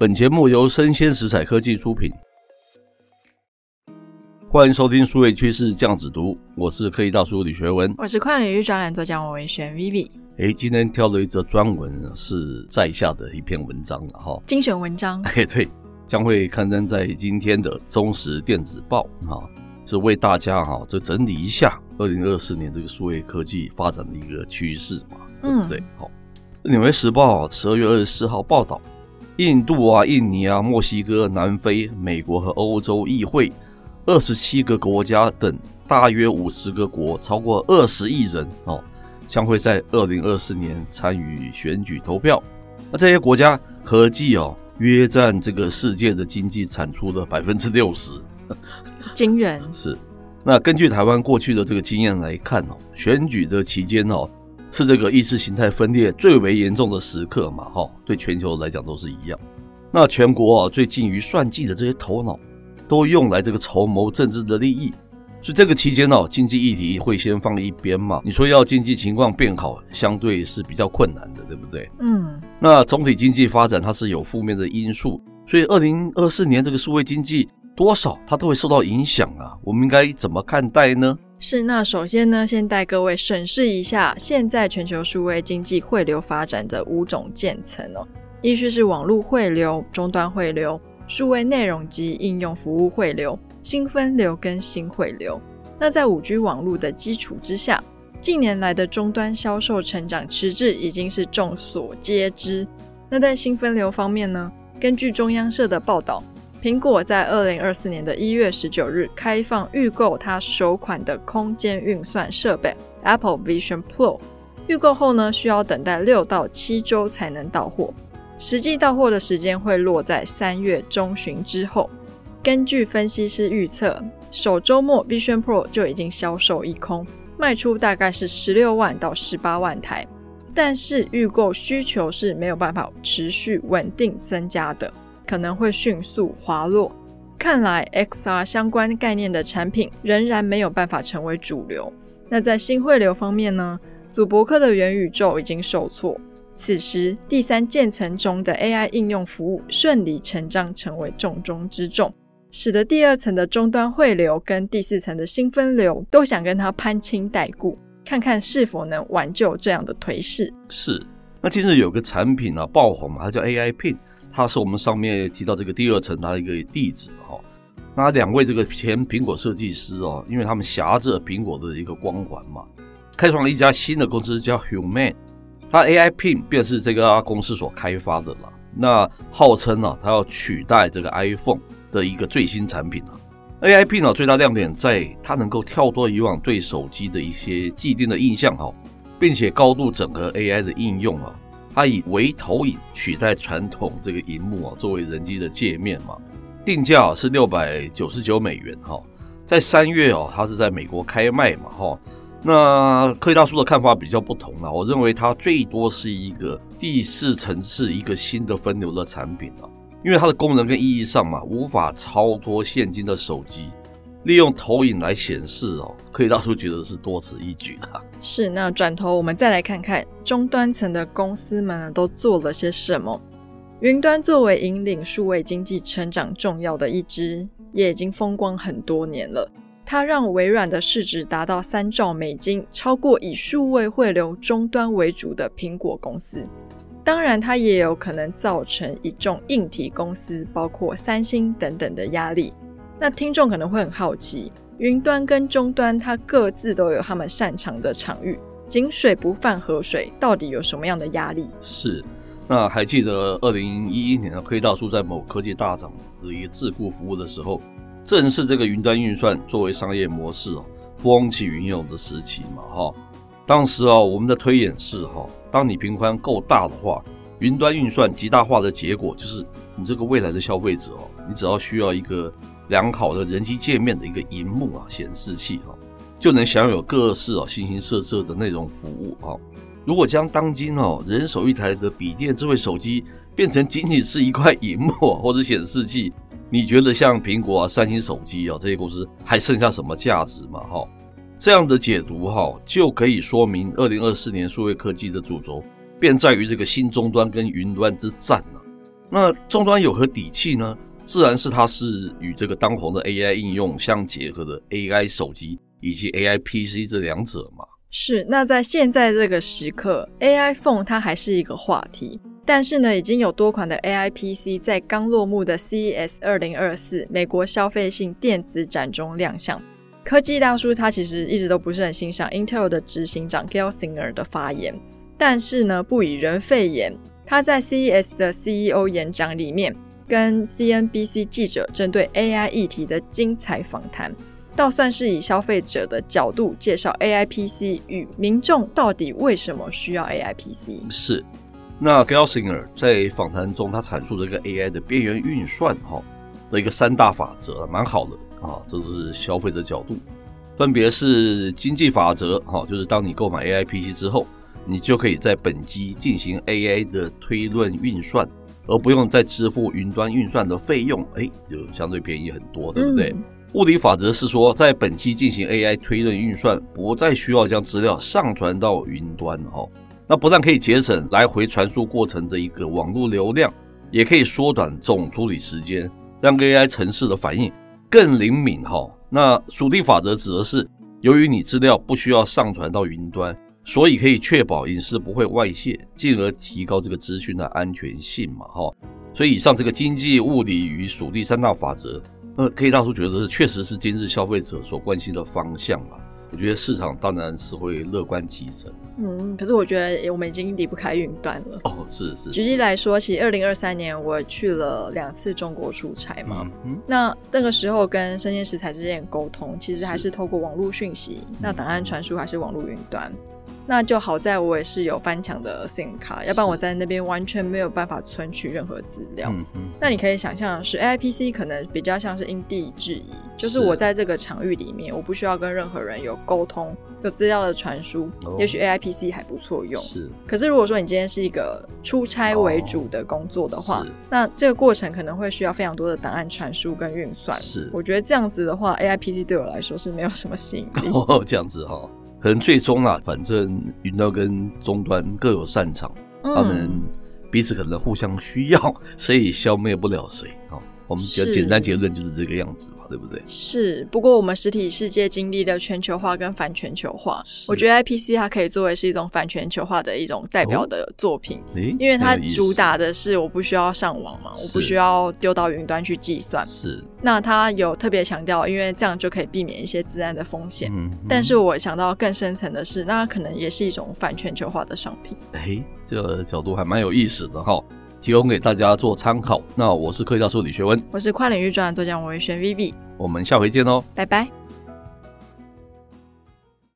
本节目由生鲜食材科技出品，欢迎收听数位趋势酱子读，我是科技大叔李学文，我是跨领域专栏作家王维轩 Vivi。哎，今天挑了一则专文，是在下的一篇文章了哈，精选文章。哎，对，将会刊登在今天的中时电子报啊，是为大家哈这整理一下二零二四年这个数位科技发展的一个趋势嘛，对不对？好，嗯，纽约时报十二月二十四号报道。印度啊、印尼啊、墨西哥、南非、美国和欧洲议会，二十七个国家等大约五十个国，超过二十亿人哦，将会在二零二四年参与选举投票。那这些国家合计哦，约占这个世界的经济产出的百分之六十，惊人。是。那根据台湾过去的这个经验来看哦，选举的期间哦。是这个意识形态分裂最为严重的时刻嘛？哈，对全球来讲都是一样。那全国啊，最近于算计的这些头脑，都用来这个筹谋政治的利益。所以这个期间呢，经济议题会先放一边嘛。你说要经济情况变好，相对是比较困难的，对不对？嗯。那总体经济发展它是有负面的因素，所以二零二四年这个数位经济多少它都会受到影响啊。我们应该怎么看待呢？是，那首先呢，先带各位审视一下现在全球数位经济汇流发展的五种渐层哦。依序是网络汇流、终端汇流、数位内容及应用服务汇流、新分流跟新汇流。那在五 G 网络的基础之下，近年来的终端销售成长迟滞已经是众所皆知。那在新分流方面呢，根据中央社的报道。苹果在二零二四年的一月十九日开放预购它首款的空间运算设备 Apple Vision Pro，预购后呢，需要等待六到七周才能到货，实际到货的时间会落在三月中旬之后。根据分析师预测，首周末 Vision Pro 就已经销售一空，卖出大概是十六万到十八万台，但是预购需求是没有办法持续稳定增加的。可能会迅速滑落，看来 XR 相关概念的产品仍然没有办法成为主流。那在新汇流方面呢？祖伯克的元宇宙已经受挫，此时第三渐层中的 AI 应用服务顺理成章成为重中之重，使得第二层的终端汇流跟第四层的新分流都想跟它攀亲带故，看看是否能挽救这样的颓势。是，那近日有个产品啊爆红嘛，它叫 AI Pin。它是我们上面提到这个第二层的一个例子哈。那两位这个前苹果设计师哦，因为他们挟着苹果的一个光环嘛，开创了一家新的公司叫 Human。它 AI Pin 便是这个公司所开发的了。那号称呢，它要取代这个 iPhone 的一个最新产品啊。AI Pin 呢，最大亮点在它能够跳脱以往对手机的一些既定的印象哈，并且高度整合 AI 的应用啊。它以微投影取代传统这个荧幕啊，作为人机的界面嘛，定价是六百九十九美元哈，在三月哦，它是在美国开卖嘛哈。那科技大叔的看法比较不同啊，我认为它最多是一个第四层次一个新的分流的产品啊，因为它的功能跟意义上嘛，无法超脱现今的手机。利用投影来显示哦，可以大叔觉得是多此一举的。是，那转头我们再来看看终端层的公司们呢，都做了些什么。云端作为引领数位经济成长重要的一支，也已经风光很多年了。它让微软的市值达到三兆美金，超过以数位汇流终端为主的苹果公司。当然，它也有可能造成一众硬体公司，包括三星等等的压力。那听众可能会很好奇，云端跟终端它各自都有他们擅长的场域，井水不犯河水，到底有什么样的压力？是，那还记得二零一一年的黑大叔在某科技大厂的一个智库服务的时候，正是这个云端运算作为商业模式哦风起云涌的时期嘛哈。当时啊，我们的推演是哈，当你频宽够大的话，云端运算极大化的结果，就是你这个未来的消费者哦，你只要需要一个良好的人机界面的一个荧幕啊，显示器啊，就能享有各式啊形形色色的内容服务啊。如果将当今哦人手一台的笔电、智慧手机变成仅仅是一块荧幕或者显示器，你觉得像苹果啊、三星手机啊这些公司还剩下什么价值吗？哈，这样的解读哈就可以说明，二零二四年数位科技的主轴。便在于这个新终端跟云端之战了。那终端有何底气呢？自然是它是与这个当红的 AI 应用相结合的 AI 手机以及 AI PC 这两者嘛。是。那在现在这个时刻，AI Phone 它还是一个话题，但是呢，已经有多款的 AI PC 在刚落幕的 CES 二零二四美国消费性电子展中亮相。科技大叔他其实一直都不是很欣赏 Intel 的执行长 Gelsinger 的发言。但是呢，不以人废言，他在 CES 的 CEO 演讲里面，跟 CNBC 记者针对 AI 议题的精彩访谈，倒算是以消费者的角度介绍 AI PC 与民众到底为什么需要 AI PC。是，那 Gelsinger 在访谈中，他阐述这个 AI 的边缘运算哈的一个三大法则，蛮好的啊，这是消费者角度，分别是经济法则哈，就是当你购买 AI PC 之后。你就可以在本机进行 AI 的推论运算，而不用再支付云端运算的费用，哎，就相对便宜很多，对不对？嗯、物理法则是说，在本期进行 AI 推论运算，不再需要将资料上传到云端，哈，那不但可以节省来回传输过程的一个网络流量，也可以缩短总处理时间，让 AI 城市的反应更灵敏，哈。那属地法则指的是，由于你资料不需要上传到云端。所以可以确保隐私不会外泄，进而提高这个资讯的安全性嘛，哈。所以以上这个经济、物理与属地三大法则，呃，可以大叔觉得是确实是今日消费者所关心的方向嘛。我觉得市场当然是会乐观其成。嗯，可是我觉得我们已经离不开云端了。哦，是是，是。举例来说，其实二零二三年我去了两次中国出差嘛，嗯，那那个时候跟生鲜食材之间的沟通，其实还是透过网络讯息，那档案传输还是网络云端。那就好在我也是有翻墙的 SIM 卡，要不然我在那边完全没有办法存取任何资料。嗯嗯。那你可以想象的是，AIPC 可能比较像是因地制宜，就是我在这个场域里面，我不需要跟任何人有沟通，有资料的传输，哦，也许 AIPC 还不错用。是。可是如果说你今天是一个出差为主的工作的话，哦，那这个过程可能会需要非常多的档案传输跟运算。是。我觉得这样子的话，AIPC 对我来说是没有什么吸引力。哦，这样子哈，哦。可能最终啊，反正云端跟终端各有擅长，嗯，他们彼此可能互相需要，谁也消灭不了谁啊。我们比较简单结论就是这个样子嘛，对不对？是。不过我们实体世界经历了全球化跟反全球化，我觉得 IPC 它可以作为是一种反全球化的一种代表的作品，哦、因为它主打的是我不需要上网嘛，我不需要丢到云端去计算。是。那它有特别强调，因为这样就可以避免一些自然的风险。嗯。但是我想到更深层的是，那可能也是一种反全球化的商品。哎，这个角度还蛮有意思的哈。提供给大家做参考。那我是科技大叔李学文，我是跨领域专栏作家王维轩 Vivi，我们下回见哦，拜拜。